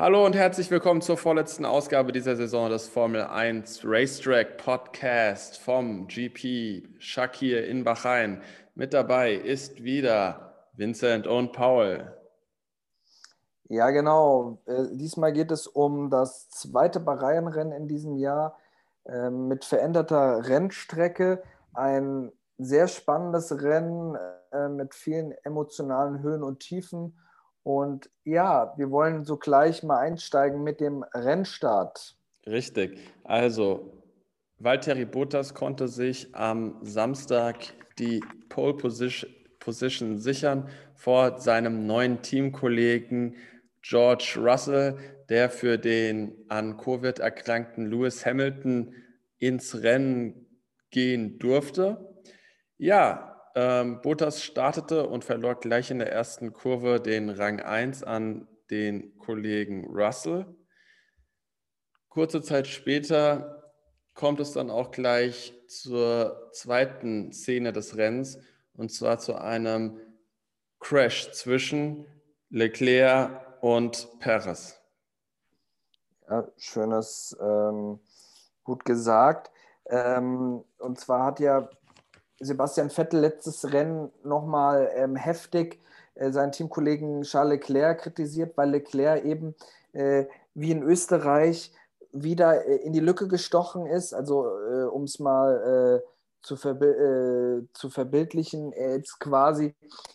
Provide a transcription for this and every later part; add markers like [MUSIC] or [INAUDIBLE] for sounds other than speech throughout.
Hallo und herzlich willkommen zur vorletzten Ausgabe dieser Saison des Formel 1 Racetrack Podcast vom GP Shakir in Bahrain. Mit dabei ist wieder Vincent und Paul. Ja, genau. Äh, diesmal geht es um das zweite Bahrain-Rennen in diesem Jahr äh, mit veränderter Rennstrecke. Ein sehr spannendes Rennen äh, mit vielen emotionalen Höhen und Tiefen und ja, wir wollen so gleich mal einsteigen mit dem Rennstart. Richtig. Also, Valtteri Bottas konnte sich am Samstag die Pole Position, Position sichern vor seinem neuen Teamkollegen George Russell, der für den an Covid erkrankten Lewis Hamilton ins Rennen gehen durfte. Ja, ähm, Bottas startete und verlor gleich in der ersten Kurve den Rang 1 an den Kollegen Russell. Kurze Zeit später kommt es dann auch gleich zur zweiten Szene des Rennens und zwar zu einem Crash zwischen Leclerc und Perez. Ja, schönes, ähm, gut gesagt. Ähm, und zwar hat ja Sebastian Vettel letztes Rennen nochmal ähm, heftig äh, seinen Teamkollegen Charles Leclerc kritisiert, weil Leclerc eben äh, wie in Österreich wieder äh, in die Lücke gestochen ist. Also äh, um es mal äh, zu, verbi äh, zu verbildlichen, er jetzt quasi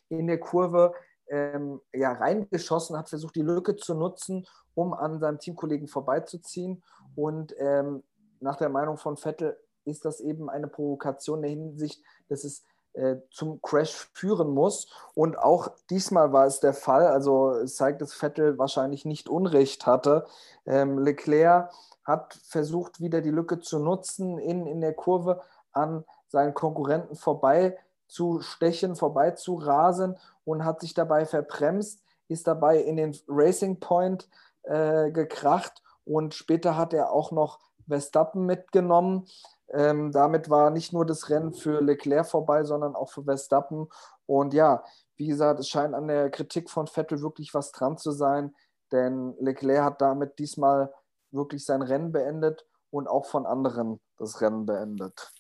in der Kurve ähm, ja, reingeschossen, hat versucht, die Lücke zu nutzen, um an seinem Teamkollegen vorbeizuziehen. Und ähm, nach der Meinung von Vettel ist das eben eine Provokation in der Hinsicht, dass es äh, zum Crash führen muss. Und auch diesmal war es der Fall. Also zeigt, dass Vettel wahrscheinlich nicht Unrecht hatte. Ähm, Leclerc hat versucht, wieder die Lücke zu nutzen, in, in der Kurve an seinen Konkurrenten vorbei zu stechen, vorbei zu rasen und hat sich dabei verbremst, ist dabei in den Racing Point äh, gekracht und später hat er auch noch Verstappen mitgenommen. Ähm, damit war nicht nur das Rennen für Leclerc vorbei, sondern auch für Verstappen. Und ja, wie gesagt, es scheint an der Kritik von Vettel wirklich was dran zu sein, denn Leclerc hat damit diesmal wirklich sein Rennen beendet und auch von anderen das Rennen beendet.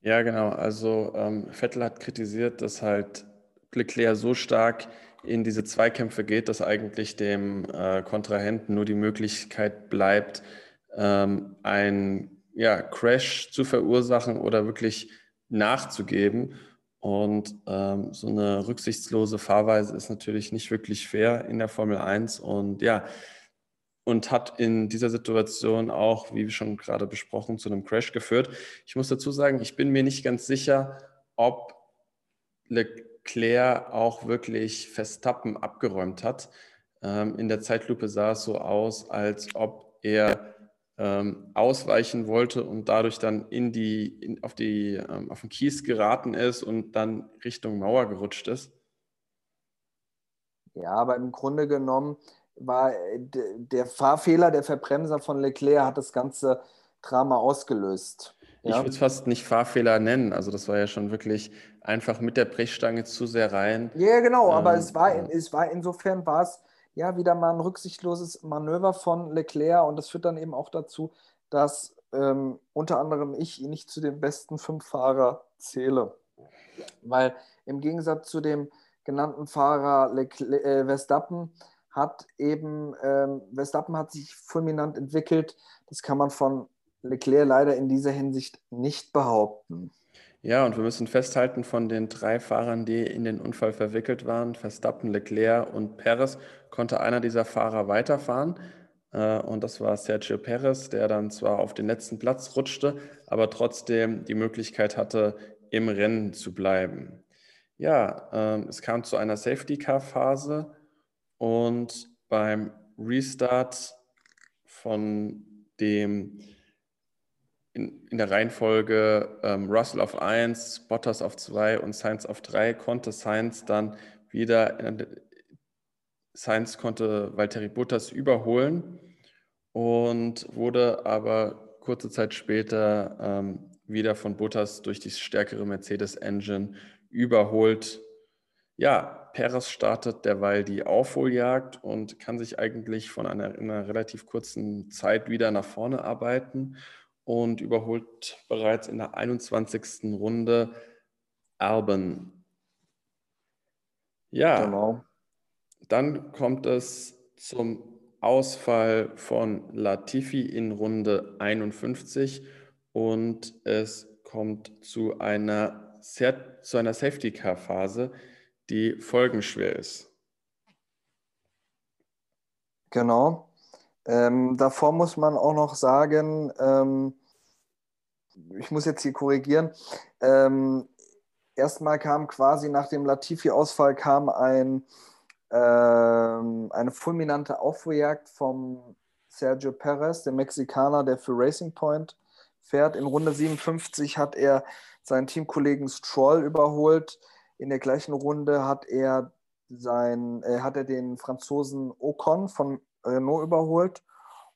Ja, genau. Also ähm, Vettel hat kritisiert, dass halt Leclerc so stark in diese Zweikämpfe geht, dass eigentlich dem äh, Kontrahenten nur die Möglichkeit bleibt, ähm, ein ja, Crash zu verursachen oder wirklich nachzugeben. Und ähm, so eine rücksichtslose Fahrweise ist natürlich nicht wirklich fair in der Formel 1 und ja, und hat in dieser Situation auch, wie schon gerade besprochen, zu einem Crash geführt. Ich muss dazu sagen, ich bin mir nicht ganz sicher, ob Leclerc auch wirklich Verstappen abgeräumt hat. Ähm, in der Zeitlupe sah es so aus, als ob er ähm, ausweichen wollte und dadurch dann in die, in, auf, die, ähm, auf den Kies geraten ist und dann Richtung Mauer gerutscht ist? Ja, aber im Grunde genommen war äh, der Fahrfehler, der Verbremser von Leclerc hat das ganze Drama ausgelöst. Ja? Ich würde es fast nicht Fahrfehler nennen. Also das war ja schon wirklich einfach mit der Brechstange zu sehr rein. Ja, genau, ähm, aber es war, es war insofern war es ja, wieder mal ein rücksichtsloses Manöver von Leclerc und das führt dann eben auch dazu, dass ähm, unter anderem ich ihn nicht zu den besten fünf Fahrer zähle. Weil im Gegensatz zu dem genannten Fahrer Leclerc, äh, Verstappen hat eben, ähm, Verstappen hat sich fulminant entwickelt. Das kann man von Leclerc leider in dieser Hinsicht nicht behaupten. Ja, und wir müssen festhalten, von den drei Fahrern, die in den Unfall verwickelt waren, Verstappen, Leclerc und Perez, konnte einer dieser Fahrer weiterfahren. Äh, und das war Sergio Perez, der dann zwar auf den letzten Platz rutschte, aber trotzdem die Möglichkeit hatte, im Rennen zu bleiben. Ja, ähm, es kam zu einer Safety-Car-Phase und beim Restart von dem in, in der Reihenfolge ähm, Russell auf 1, Bottas auf 2 und Sainz auf 3 konnte Sainz dann wieder, äh, Sainz konnte Valtteri Bottas überholen und wurde aber kurze Zeit später ähm, wieder von Bottas durch die stärkere Mercedes-Engine überholt. Ja, Perez startet derweil die Aufholjagd und kann sich eigentlich von einer, einer relativ kurzen Zeit wieder nach vorne arbeiten und überholt bereits in der 21. Runde Alban. Ja, genau. dann kommt es zum Ausfall von Latifi in Runde 51 und es kommt zu einer, zu einer Safety-Car-Phase, die folgenschwer ist. Genau. Ähm, davor muss man auch noch sagen, ähm, ich muss jetzt hier korrigieren, ähm, erstmal kam quasi nach dem Latifi-Ausfall kam ein, ähm, eine fulminante Aufholjagd vom Sergio Perez, der Mexikaner, der für Racing Point fährt. In Runde 57 hat er seinen Teamkollegen Stroll überholt. In der gleichen Runde hat er, sein, äh, hat er den Franzosen Ocon von Renault überholt.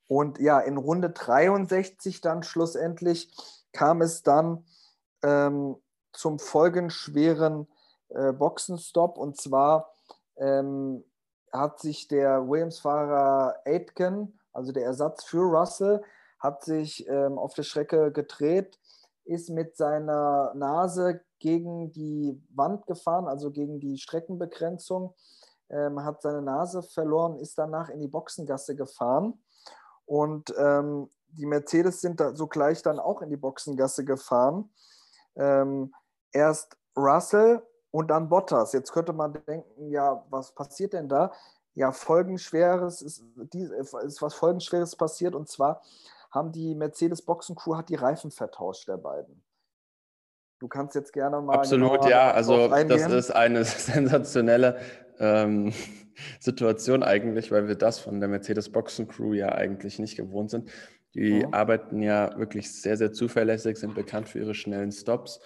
Und ja, in Runde 63 dann schlussendlich kam es dann ähm, zum folgenschweren äh, Boxenstopp. Und zwar ähm, hat sich der Williams-Fahrer Aitken, also der Ersatz für Russell, hat sich ähm, auf der Strecke gedreht, ist mit seiner Nase gegen die Wand gefahren, also gegen die Streckenbegrenzung, ähm, hat seine Nase verloren, ist danach in die Boxengasse gefahren und ähm, die Mercedes sind da sogleich dann auch in die Boxengasse gefahren. Ähm, erst Russell und dann Bottas. Jetzt könnte man denken, ja, was passiert denn da? Ja, folgenschweres ist, ist was folgenschweres passiert und zwar haben die Mercedes Boxencrew hat die Reifen vertauscht der beiden. Du kannst jetzt gerne mal. Absolut, ja. Also, das ist eine [LAUGHS] sensationelle ähm, [LAUGHS] Situation eigentlich, weil wir das von der Mercedes Boxencrew ja eigentlich nicht gewohnt sind. Die mhm. arbeiten ja wirklich sehr, sehr zuverlässig, sind bekannt für ihre schnellen Stops.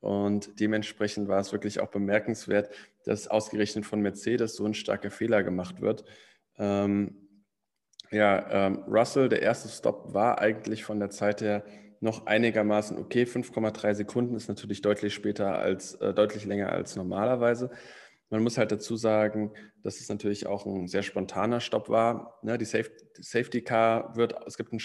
Und dementsprechend war es wirklich auch bemerkenswert, dass ausgerechnet von Mercedes so ein starker Fehler gemacht wird. Ähm, ja, ähm, Russell, der erste Stop war eigentlich von der Zeit her noch einigermaßen okay. 5,3 Sekunden ist natürlich deutlich später als, äh, deutlich länger als normalerweise. Man muss halt dazu sagen, dass es natürlich auch ein sehr spontaner Stopp war. Ne, die, Safe, die Safety Car wird, es gibt einen,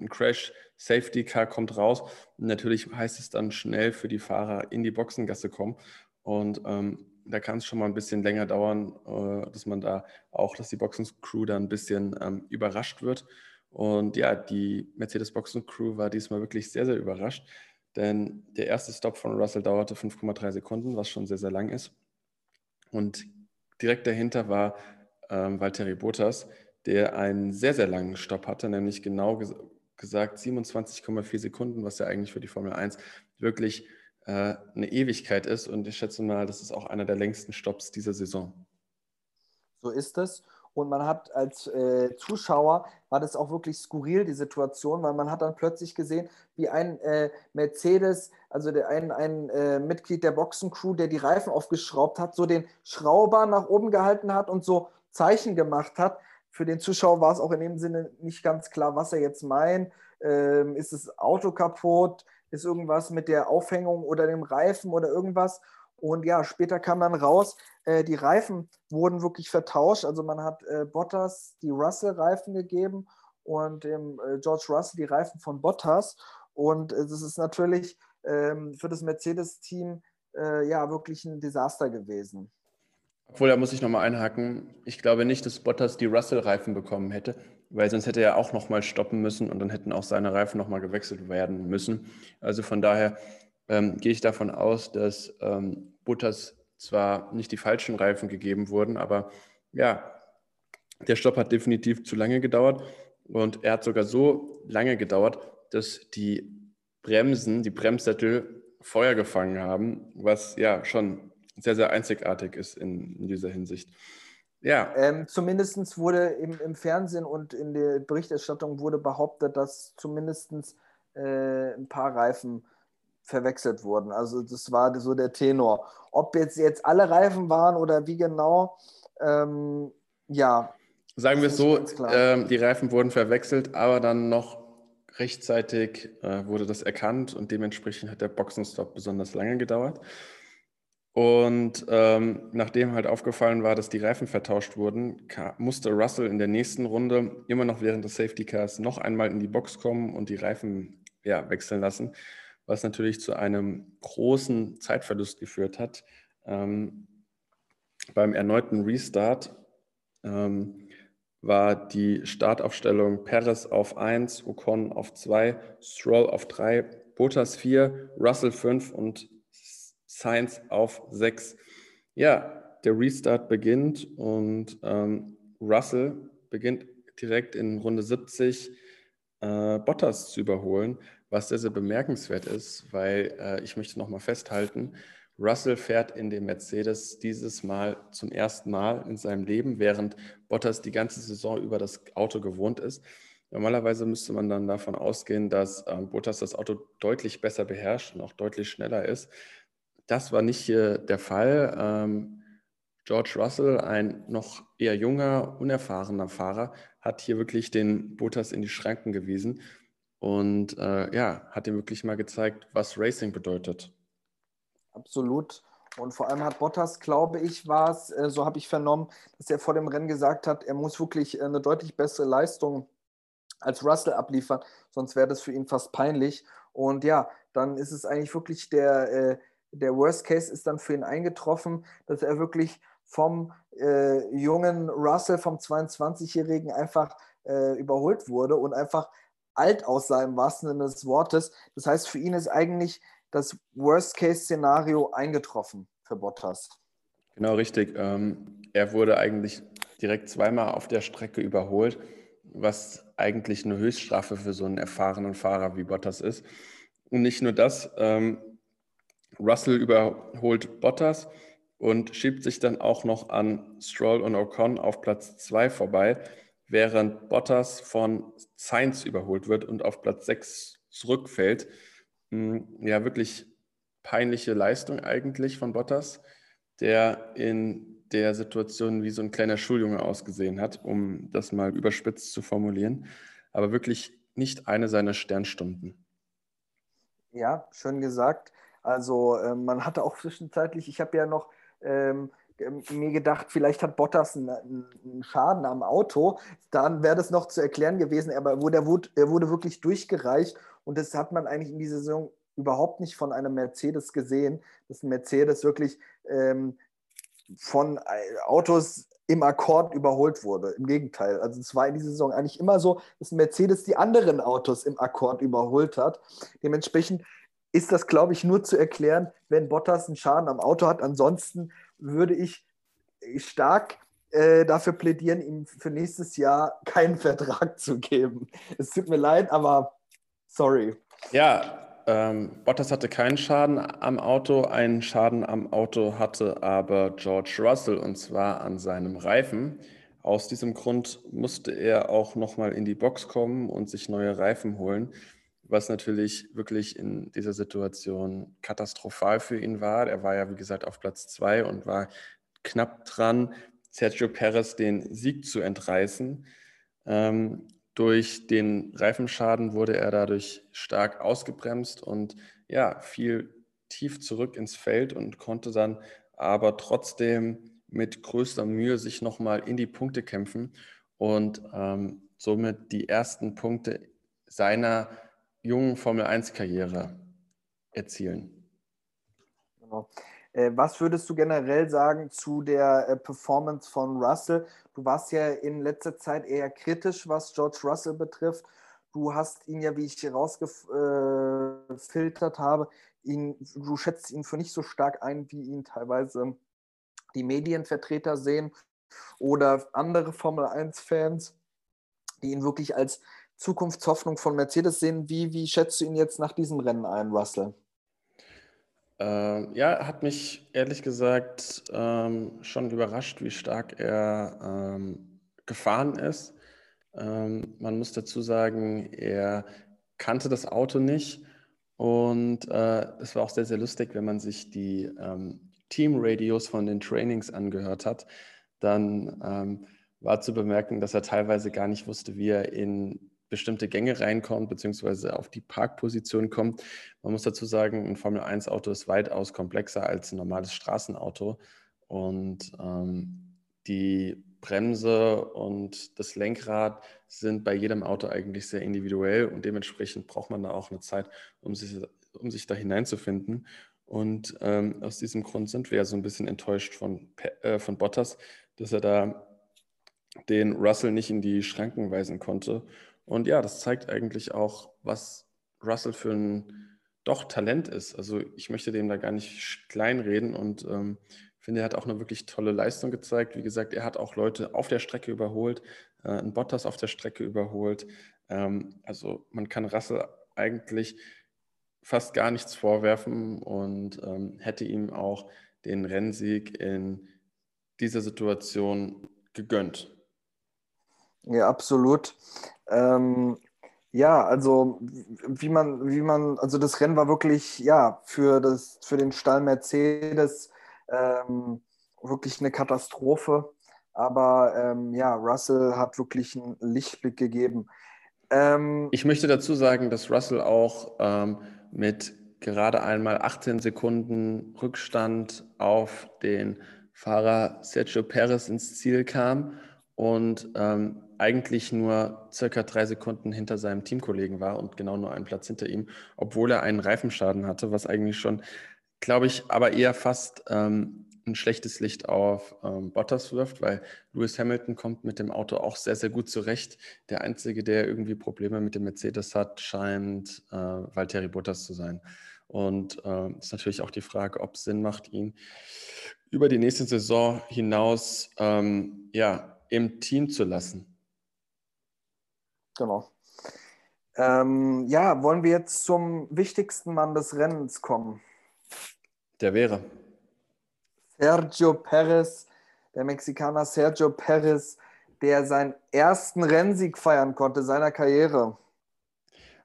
einen, Crash, Safety Car kommt raus. Natürlich heißt es dann schnell für die Fahrer in die Boxengasse kommen. Und ähm, da kann es schon mal ein bisschen länger dauern, äh, dass man da auch, dass die Boxencrew da ein bisschen ähm, überrascht wird. Und ja, die Mercedes Boxencrew war diesmal wirklich sehr, sehr überrascht, denn der erste Stop von Russell dauerte 5,3 Sekunden, was schon sehr, sehr lang ist. Und direkt dahinter war ähm, Valtteri Bottas, der einen sehr, sehr langen Stopp hatte, nämlich genau ges gesagt 27,4 Sekunden, was ja eigentlich für die Formel 1 wirklich äh, eine Ewigkeit ist. Und ich schätze mal, das ist auch einer der längsten Stopps dieser Saison. So ist es. Und man hat als äh, Zuschauer, war das auch wirklich skurril, die Situation, weil man hat dann plötzlich gesehen, wie ein äh, Mercedes, also der, ein, ein äh, Mitglied der Boxencrew, der die Reifen aufgeschraubt hat, so den Schrauber nach oben gehalten hat und so Zeichen gemacht hat. Für den Zuschauer war es auch in dem Sinne nicht ganz klar, was er jetzt meint. Ähm, ist das Auto kaputt? Ist irgendwas mit der Aufhängung oder dem Reifen oder irgendwas? Und ja, später kam dann raus, äh, die Reifen wurden wirklich vertauscht. Also man hat äh, Bottas die Russell-Reifen gegeben und dem äh, George Russell die Reifen von Bottas. Und es ist natürlich ähm, für das Mercedes-Team äh, ja wirklich ein Desaster gewesen. Obwohl, da muss ich nochmal einhaken. Ich glaube nicht, dass Bottas die Russell-Reifen bekommen hätte, weil sonst hätte er auch nochmal stoppen müssen und dann hätten auch seine Reifen nochmal gewechselt werden müssen. Also von daher ähm, gehe ich davon aus, dass ähm, Bottas zwar nicht die falschen Reifen gegeben wurden, aber ja, der Stopp hat definitiv zu lange gedauert und er hat sogar so lange gedauert, dass die Bremsen, die Bremssättel Feuer gefangen haben, was ja schon sehr, sehr einzigartig ist in, in dieser Hinsicht. Ja. Ähm, zumindest wurde im, im, Fernsehen und in der Berichterstattung wurde behauptet, dass zumindest äh, ein paar Reifen verwechselt wurden. Also das war so der Tenor. Ob jetzt, jetzt alle Reifen waren oder wie genau, ähm, ja. Sagen wir es so, äh, die Reifen wurden verwechselt, aber dann noch rechtzeitig äh, wurde das erkannt und dementsprechend hat der Boxenstopp besonders lange gedauert. Und ähm, nachdem halt aufgefallen war, dass die Reifen vertauscht wurden, musste Russell in der nächsten Runde immer noch während des Safety Cars noch einmal in die Box kommen und die Reifen ja, wechseln lassen, was natürlich zu einem großen Zeitverlust geführt hat. Ähm, beim erneuten Restart ähm, war die Startaufstellung Perez auf 1, Ocon auf 2, Stroll auf 3, Bottas 4, Russell 5 und Sainz auf 6. Ja, der Restart beginnt und ähm, Russell beginnt direkt in Runde 70 äh, Bottas zu überholen, was sehr, sehr bemerkenswert ist, weil äh, ich möchte nochmal festhalten, Russell fährt in dem Mercedes dieses Mal zum ersten Mal in seinem Leben, während Bottas die ganze Saison über das Auto gewohnt ist. Normalerweise müsste man dann davon ausgehen, dass ähm, Bottas das Auto deutlich besser beherrscht und auch deutlich schneller ist. Das war nicht hier der Fall. Ähm, George Russell, ein noch eher junger, unerfahrener Fahrer, hat hier wirklich den Bottas in die Schranken gewiesen und äh, ja, hat ihm wirklich mal gezeigt, was Racing bedeutet. Absolut. Und vor allem hat Bottas, glaube ich, war es, äh, so habe ich vernommen, dass er vor dem Rennen gesagt hat, er muss wirklich äh, eine deutlich bessere Leistung als Russell abliefern, sonst wäre das für ihn fast peinlich. Und ja, dann ist es eigentlich wirklich der, äh, der Worst Case ist dann für ihn eingetroffen, dass er wirklich vom äh, jungen Russell, vom 22-Jährigen einfach äh, überholt wurde und einfach alt aussah im wahrsten Sinne des Wortes. Das heißt, für ihn ist eigentlich das Worst-Case-Szenario eingetroffen für Bottas. Genau richtig. Ähm, er wurde eigentlich direkt zweimal auf der Strecke überholt, was eigentlich eine Höchststrafe für so einen erfahrenen Fahrer wie Bottas ist. Und nicht nur das, ähm, Russell überholt Bottas und schiebt sich dann auch noch an Stroll und Ocon auf Platz 2 vorbei, während Bottas von Sainz überholt wird und auf Platz 6 zurückfällt. Hm, ja, wirklich peinliche Leistung eigentlich von Bottas, der in der Situation wie so ein kleiner Schuljunge ausgesehen hat, um das mal überspitzt zu formulieren, aber wirklich nicht eine seiner Sternstunden. Ja, schön gesagt. Also äh, man hatte auch zwischenzeitlich, ich habe ja noch ähm, mir gedacht, vielleicht hat Bottas einen, einen Schaden am Auto. Dann wäre das noch zu erklären gewesen, aber wo der wurde, er wurde wirklich durchgereicht und das hat man eigentlich in dieser Saison überhaupt nicht von einem Mercedes gesehen, dass ein Mercedes wirklich ähm, von äh, Autos im Akkord überholt wurde. Im Gegenteil. Also es war in dieser Saison eigentlich immer so, dass Mercedes die anderen Autos im Akkord überholt hat. Dementsprechend ist das, glaube ich, nur zu erklären, wenn Bottas einen Schaden am Auto hat. Ansonsten würde ich stark äh, dafür plädieren, ihm für nächstes Jahr keinen Vertrag zu geben. Es tut mir leid, aber sorry. Ja, ähm, Bottas hatte keinen Schaden am Auto. Einen Schaden am Auto hatte aber George Russell und zwar an seinem Reifen. Aus diesem Grund musste er auch nochmal in die Box kommen und sich neue Reifen holen was natürlich wirklich in dieser Situation katastrophal für ihn war. Er war ja, wie gesagt, auf Platz zwei und war knapp dran, Sergio Perez den Sieg zu entreißen. Ähm, durch den Reifenschaden wurde er dadurch stark ausgebremst und ja, fiel tief zurück ins Feld und konnte dann aber trotzdem mit größter Mühe sich nochmal in die Punkte kämpfen und ähm, somit die ersten Punkte seiner jungen Formel-1-Karriere erzielen. Genau. Äh, was würdest du generell sagen zu der äh, Performance von Russell? Du warst ja in letzter Zeit eher kritisch, was George Russell betrifft. Du hast ihn ja, wie ich herausgefiltert habe, ihn, du schätzt ihn für nicht so stark ein, wie ihn teilweise die Medienvertreter sehen oder andere Formel 1-Fans, die ihn wirklich als Zukunftshoffnung von Mercedes sehen. Wie, wie schätzt du ihn jetzt nach diesem Rennen ein, Russell? Äh, ja, hat mich ehrlich gesagt ähm, schon überrascht, wie stark er ähm, gefahren ist. Ähm, man muss dazu sagen, er kannte das Auto nicht und äh, es war auch sehr, sehr lustig, wenn man sich die ähm, Team-Radios von den Trainings angehört hat. Dann ähm, war zu bemerken, dass er teilweise gar nicht wusste, wie er in bestimmte Gänge reinkommt, beziehungsweise auf die Parkposition kommt. Man muss dazu sagen, ein Formel-1-Auto ist weitaus komplexer als ein normales Straßenauto. Und ähm, die Bremse und das Lenkrad sind bei jedem Auto eigentlich sehr individuell und dementsprechend braucht man da auch eine Zeit, um sich, um sich da hineinzufinden. Und ähm, aus diesem Grund sind wir ja so ein bisschen enttäuscht von, äh, von Bottas, dass er da den Russell nicht in die Schranken weisen konnte. Und ja, das zeigt eigentlich auch, was Russell für ein doch Talent ist. Also ich möchte dem da gar nicht kleinreden und ähm, finde, er hat auch eine wirklich tolle Leistung gezeigt. Wie gesagt, er hat auch Leute auf der Strecke überholt, äh, einen Bottas auf der Strecke überholt. Ähm, also man kann Russell eigentlich fast gar nichts vorwerfen und ähm, hätte ihm auch den Rennsieg in dieser Situation gegönnt. Ja, absolut. Ähm, ja, also wie man, wie man, also das Rennen war wirklich, ja, für, das, für den Stall Mercedes ähm, wirklich eine Katastrophe. Aber ähm, ja, Russell hat wirklich einen Lichtblick gegeben. Ähm, ich möchte dazu sagen, dass Russell auch ähm, mit gerade einmal 18 Sekunden Rückstand auf den Fahrer Sergio Perez ins Ziel kam und ähm, eigentlich nur circa drei Sekunden hinter seinem Teamkollegen war und genau nur einen Platz hinter ihm, obwohl er einen Reifenschaden hatte, was eigentlich schon, glaube ich, aber eher fast ähm, ein schlechtes Licht auf ähm, Bottas wirft, weil Lewis Hamilton kommt mit dem Auto auch sehr, sehr gut zurecht. Der Einzige, der irgendwie Probleme mit dem Mercedes hat, scheint äh, Valtteri Bottas zu sein. Und äh, ist natürlich auch die Frage, ob es Sinn macht, ihn über die nächste Saison hinaus ähm, ja, im Team zu lassen. Genau. Ähm, ja, wollen wir jetzt zum wichtigsten Mann des Rennens kommen? Der wäre. Sergio Perez, der Mexikaner Sergio Perez, der seinen ersten Rennsieg feiern konnte seiner Karriere.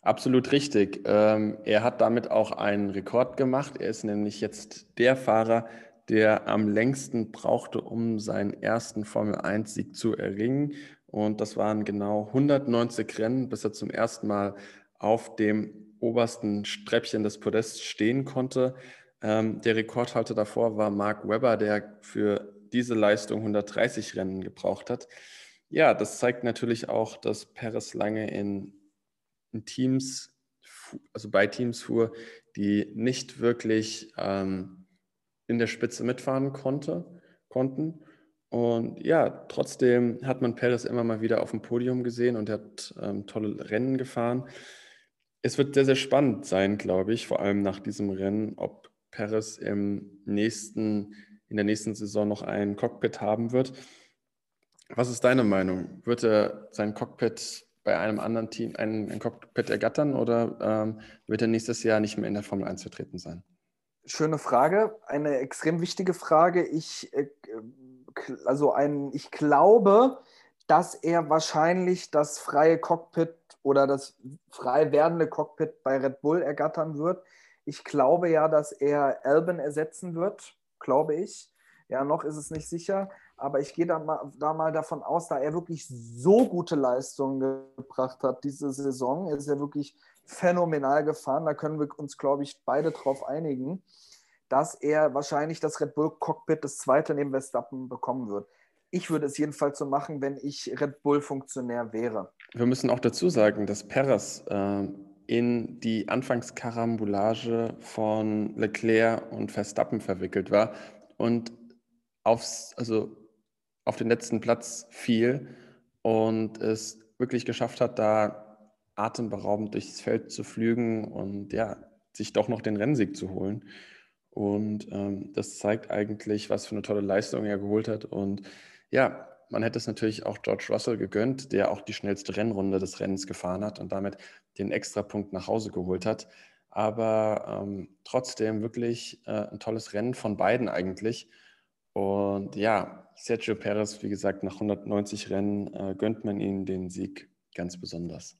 Absolut richtig. Ähm, er hat damit auch einen Rekord gemacht. Er ist nämlich jetzt der Fahrer, der am längsten brauchte, um seinen ersten Formel-1-Sieg zu erringen. Und das waren genau 190 Rennen, bis er zum ersten Mal auf dem obersten Streppchen des Podests stehen konnte. Ähm, der Rekordhalter davor war Mark Webber, der für diese Leistung 130 Rennen gebraucht hat. Ja, das zeigt natürlich auch, dass Perez lange in, in Teams, also bei Teams fuhr, die nicht wirklich ähm, in der Spitze mitfahren konnte, konnten. Und ja, trotzdem hat man Perez immer mal wieder auf dem Podium gesehen und er hat ähm, tolle Rennen gefahren. Es wird sehr, sehr spannend sein, glaube ich, vor allem nach diesem Rennen, ob Perez im nächsten, in der nächsten Saison noch ein Cockpit haben wird. Was ist deine Meinung? Wird er sein Cockpit bei einem anderen Team, ein, ein Cockpit ergattern oder ähm, wird er nächstes Jahr nicht mehr in der Formel 1 vertreten sein? Schöne Frage, eine extrem wichtige Frage. Ich, äh, also ein, ich glaube, dass er wahrscheinlich das freie Cockpit oder das frei werdende Cockpit bei Red Bull ergattern wird. Ich glaube ja, dass er Alban ersetzen wird, glaube ich. Ja, noch ist es nicht sicher, aber ich gehe da mal, da mal davon aus, da er wirklich so gute Leistungen gebracht hat diese Saison, er ist ja wirklich phänomenal gefahren, da können wir uns, glaube ich, beide drauf einigen, dass er wahrscheinlich das Red Bull Cockpit das zweite neben Verstappen bekommen wird. Ich würde es jedenfalls so machen, wenn ich Red Bull-Funktionär wäre. Wir müssen auch dazu sagen, dass Perez äh, in die Anfangskarambolage von Leclerc und Verstappen verwickelt war und aufs, also auf den letzten Platz fiel und es wirklich geschafft hat, da atemberaubend durchs Feld zu flügen und ja, sich doch noch den Rennsieg zu holen. Und ähm, das zeigt eigentlich, was für eine tolle Leistung er geholt hat. Und ja, man hätte es natürlich auch George Russell gegönnt, der auch die schnellste Rennrunde des Rennens gefahren hat und damit den Extrapunkt nach Hause geholt hat. Aber ähm, trotzdem wirklich äh, ein tolles Rennen von beiden eigentlich. Und ja, Sergio Perez, wie gesagt, nach 190 Rennen äh, gönnt man ihm den Sieg ganz besonders.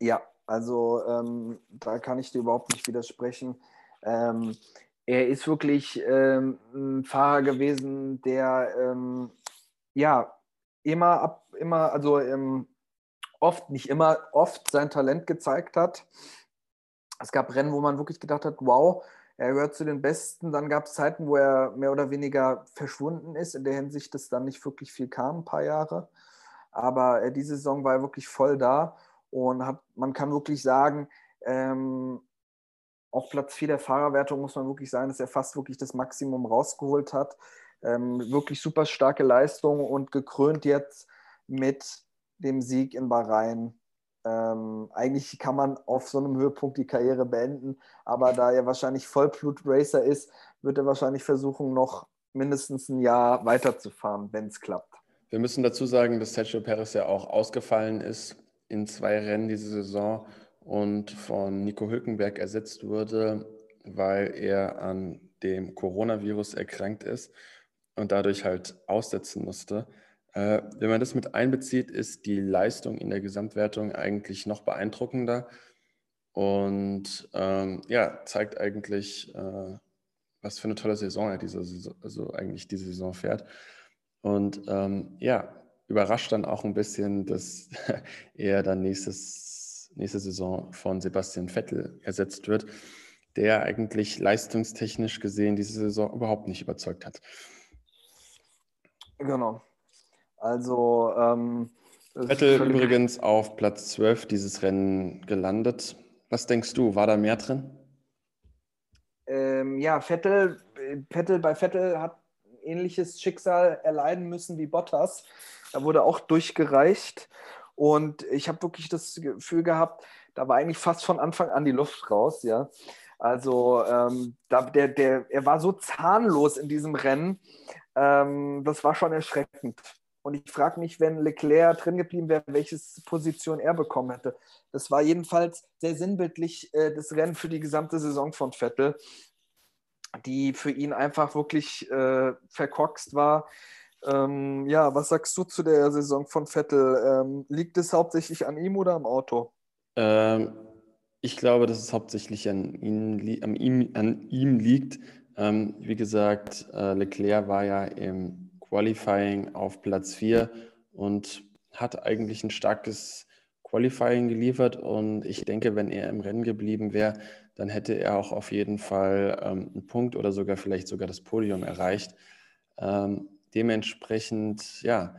Ja, also ähm, da kann ich dir überhaupt nicht widersprechen. Ähm, er ist wirklich ähm, ein Fahrer gewesen, der ähm, ja immer ab, immer, also ähm, oft, nicht immer, oft sein Talent gezeigt hat. Es gab Rennen, wo man wirklich gedacht hat, wow, er gehört zu den Besten. Dann gab es Zeiten, wo er mehr oder weniger verschwunden ist, in der Hinsicht, dass dann nicht wirklich viel kam, ein paar Jahre. Aber äh, diese Saison war er wirklich voll da und hat, man kann wirklich sagen, ähm, auf Platz 4 der Fahrerwertung muss man wirklich sagen, dass er fast wirklich das Maximum rausgeholt hat. Ähm, wirklich super starke Leistung und gekrönt jetzt mit dem Sieg in Bahrain ähm, eigentlich kann man auf so einem Höhepunkt die Karriere beenden, aber da er wahrscheinlich Vollblut-Racer ist, wird er wahrscheinlich versuchen, noch mindestens ein Jahr weiterzufahren, wenn es klappt. Wir müssen dazu sagen, dass Sergio Perez ja auch ausgefallen ist in zwei Rennen diese Saison und von Nico Hülkenberg ersetzt wurde, weil er an dem Coronavirus erkrankt ist und dadurch halt aussetzen musste. Äh, wenn man das mit einbezieht, ist die Leistung in der Gesamtwertung eigentlich noch beeindruckender und ähm, ja, zeigt eigentlich, äh, was für eine tolle Saison er diese Saison, also eigentlich diese Saison fährt. Und ähm, ja, überrascht dann auch ein bisschen, dass [LAUGHS] er dann nächstes, nächste Saison von Sebastian Vettel ersetzt wird, der eigentlich leistungstechnisch gesehen diese Saison überhaupt nicht überzeugt hat. Genau, also ähm, Vettel übrigens auf Platz 12 dieses Rennen gelandet. Was denkst du, war da mehr drin? Ähm, ja, Vettel, Vettel, bei Vettel hat ein ähnliches Schicksal erleiden müssen wie Bottas. Da wurde auch durchgereicht. Und ich habe wirklich das Gefühl gehabt, da war eigentlich fast von Anfang an die Luft raus, ja. Also ähm, da, der, der, er war so zahnlos in diesem Rennen, ähm, das war schon erschreckend. Und ich frage mich, wenn Leclerc drin geblieben wäre, welche Position er bekommen hätte. Das war jedenfalls sehr sinnbildlich äh, das Rennen für die gesamte Saison von Vettel, die für ihn einfach wirklich äh, verkorkst war. Ähm, ja, was sagst du zu der Saison von Vettel? Ähm, liegt es hauptsächlich an ihm oder am Auto? Ähm, ich glaube, dass es hauptsächlich an, ihn, an, ihm, an ihm liegt. Ähm, wie gesagt, äh, Leclerc war ja im Qualifying auf Platz 4 und hat eigentlich ein starkes Qualifying geliefert. Und ich denke, wenn er im Rennen geblieben wäre, dann hätte er auch auf jeden Fall ähm, einen Punkt oder sogar vielleicht sogar das Podium erreicht. Ähm, dementsprechend, ja,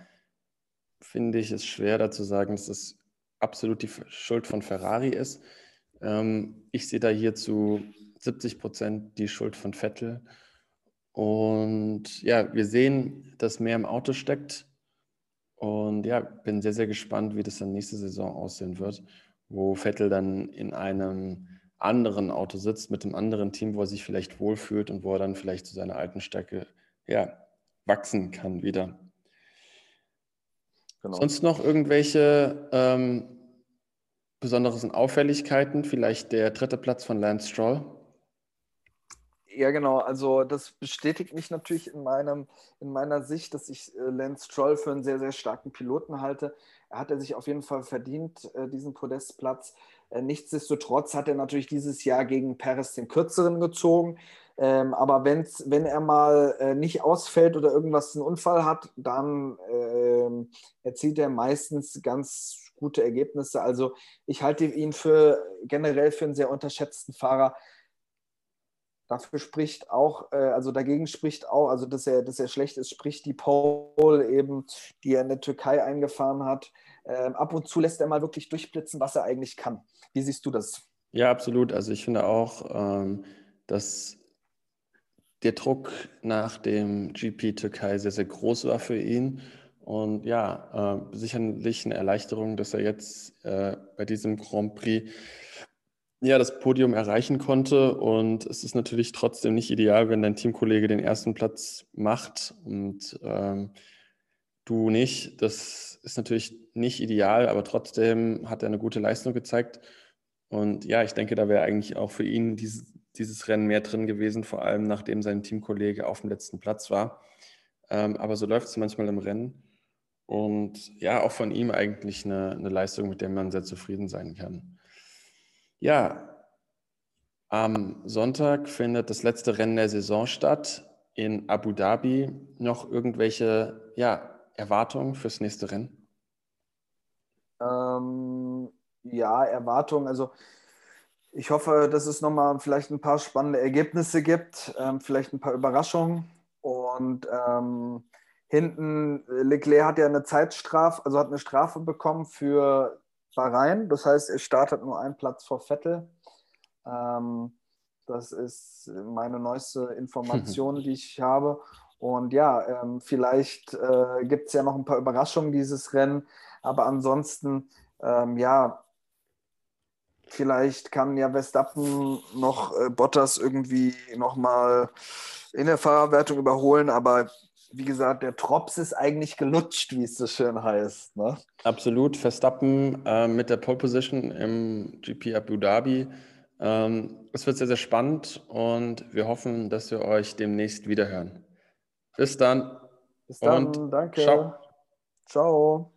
finde ich es schwer, dazu sagen, dass es absolut die Schuld von Ferrari ist. Ähm, ich sehe da hier zu 70 Prozent die Schuld von Vettel. Und ja, wir sehen, dass mehr im Auto steckt. Und ja, bin sehr, sehr gespannt, wie das dann nächste Saison aussehen wird, wo Vettel dann in einem anderen Auto sitzt, mit einem anderen Team, wo er sich vielleicht wohlfühlt und wo er dann vielleicht zu seiner alten Stärke ja, wachsen kann wieder. Genau. Sonst noch irgendwelche ähm, besonderen Auffälligkeiten? Vielleicht der dritte Platz von Lance Stroll? Ja, genau. Also das bestätigt mich natürlich in, meinem, in meiner Sicht, dass ich äh, Lance Stroll für einen sehr, sehr starken Piloten halte. Er hat er sich auf jeden Fall verdient, äh, diesen Podestplatz. Äh, nichtsdestotrotz hat er natürlich dieses Jahr gegen Perez den kürzeren gezogen. Ähm, aber wenn's, wenn er mal äh, nicht ausfällt oder irgendwas einen Unfall hat, dann äh, erzielt er meistens ganz gute Ergebnisse. Also ich halte ihn für generell für einen sehr unterschätzten Fahrer dafür spricht auch, äh, also dagegen spricht auch, also dass er, dass er schlecht ist, spricht die Pole eben, die er in der Türkei eingefahren hat. Ähm, ab und zu lässt er mal wirklich durchblitzen, was er eigentlich kann. Wie siehst du das? Ja, absolut. Also ich finde auch, ähm, dass der Druck nach dem GP Türkei sehr, sehr groß war für ihn. Und ja, äh, sicherlich eine Erleichterung, dass er jetzt äh, bei diesem Grand Prix ja, das Podium erreichen konnte. Und es ist natürlich trotzdem nicht ideal, wenn dein Teamkollege den ersten Platz macht und ähm, du nicht. Das ist natürlich nicht ideal, aber trotzdem hat er eine gute Leistung gezeigt. Und ja, ich denke, da wäre eigentlich auch für ihn dieses, dieses Rennen mehr drin gewesen, vor allem nachdem sein Teamkollege auf dem letzten Platz war. Ähm, aber so läuft es manchmal im Rennen. Und ja, auch von ihm eigentlich eine, eine Leistung, mit der man sehr zufrieden sein kann. Ja, am Sonntag findet das letzte Rennen der Saison statt in Abu Dhabi. Noch irgendwelche ja, Erwartungen fürs nächste Rennen? Ähm, ja, Erwartungen. Also ich hoffe, dass es nochmal vielleicht ein paar spannende Ergebnisse gibt, ähm, vielleicht ein paar Überraschungen. Und ähm, hinten, Leclerc hat ja eine Zeitstrafe, also hat eine Strafe bekommen für Bahrain. Das heißt, er startet nur einen Platz vor Vettel. Ähm, das ist meine neueste Information, [LAUGHS] die ich habe. Und ja, ähm, vielleicht äh, gibt es ja noch ein paar Überraschungen dieses Rennen. Aber ansonsten, ähm, ja, vielleicht kann ja Verstappen noch äh, Bottas irgendwie nochmal in der Fahrerwertung überholen. Aber wie gesagt, der Trops ist eigentlich gelutscht, wie es so schön heißt. Ne? Absolut. Verstappen äh, mit der Pole Position im GP Abu Dhabi. Ähm, es wird sehr, sehr spannend und wir hoffen, dass wir euch demnächst wiederhören. Bis dann. Bis dann. Und Danke. Ciao. Ciao.